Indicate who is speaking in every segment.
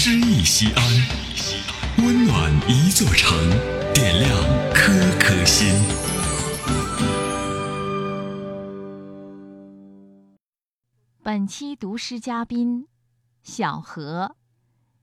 Speaker 1: 诗意西安，温暖一座城，点亮颗颗心。
Speaker 2: 本期读诗嘉宾：小何，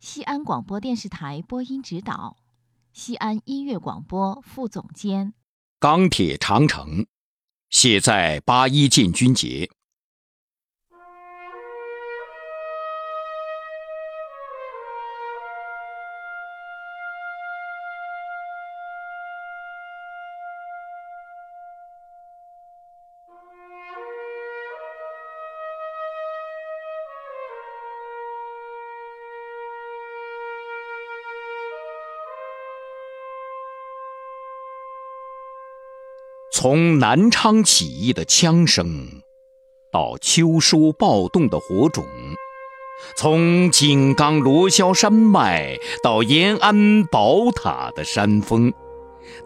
Speaker 2: 西安广播电视台播音指导，西安音乐广播副总监。
Speaker 3: 钢铁长城，写在八一建军节。从南昌起义的枪声，到秋收暴动的火种；从井冈罗霄山脉到延安宝塔的山峰，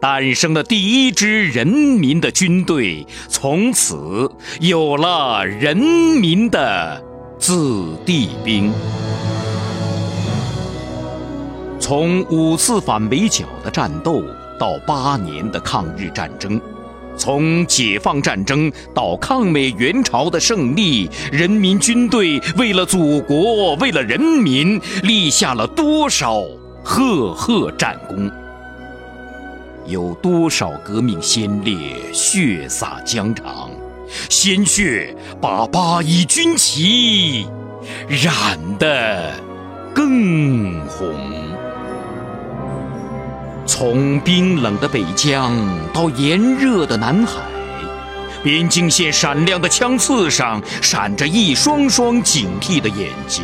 Speaker 3: 诞生了第一支人民的军队，从此有了人民的子弟兵。从五次反围剿的战斗到八年的抗日战争。从解放战争到抗美援朝的胜利，人民军队为了祖国，为了人民，立下了多少赫赫战功？有多少革命先烈血洒疆场，鲜血把八一军旗染得更红？从冰冷的北疆到炎热的南海，边境线闪亮的枪刺上闪着一双双警惕的眼睛。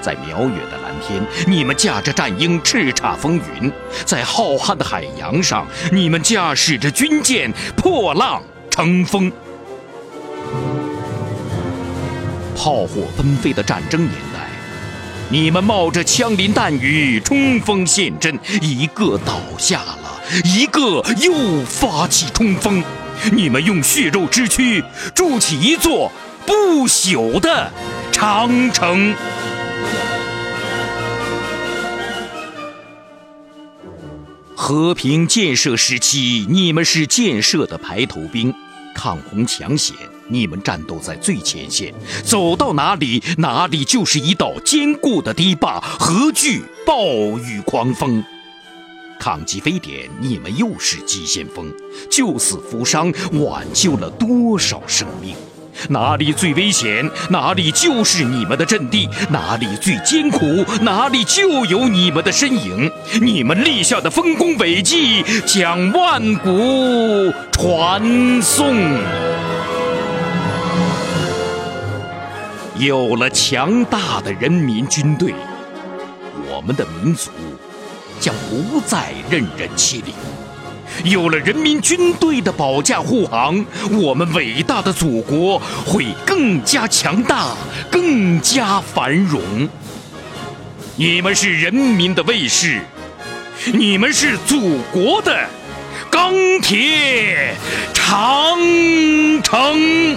Speaker 3: 在辽远的蓝天，你们驾着战鹰叱咤风云；在浩瀚的海洋上，你们驾驶着军舰破浪乘风。炮火纷飞的战争年代。你们冒着枪林弹雨冲锋陷阵，一个倒下了，一个又发起冲锋。你们用血肉之躯筑起一座不朽的长城。和平建设时期，你们是建设的排头兵。抗洪抢险，你们战斗在最前线，走到哪里，哪里就是一道坚固的堤坝，何惧暴雨狂风？抗击非典，你们又是急先锋，救死扶伤，挽救了多少生命？哪里最危险，哪里就是你们的阵地；哪里最艰苦，哪里就有你们的身影。你们立下的丰功伟绩，将万古传颂。有了强大的人民军队，我们的民族将不再任人欺凌。有了人民军队的保驾护航，我们伟大的祖国会更加强大、更加繁荣。你们是人民的卫士，你们是祖国的钢铁长城。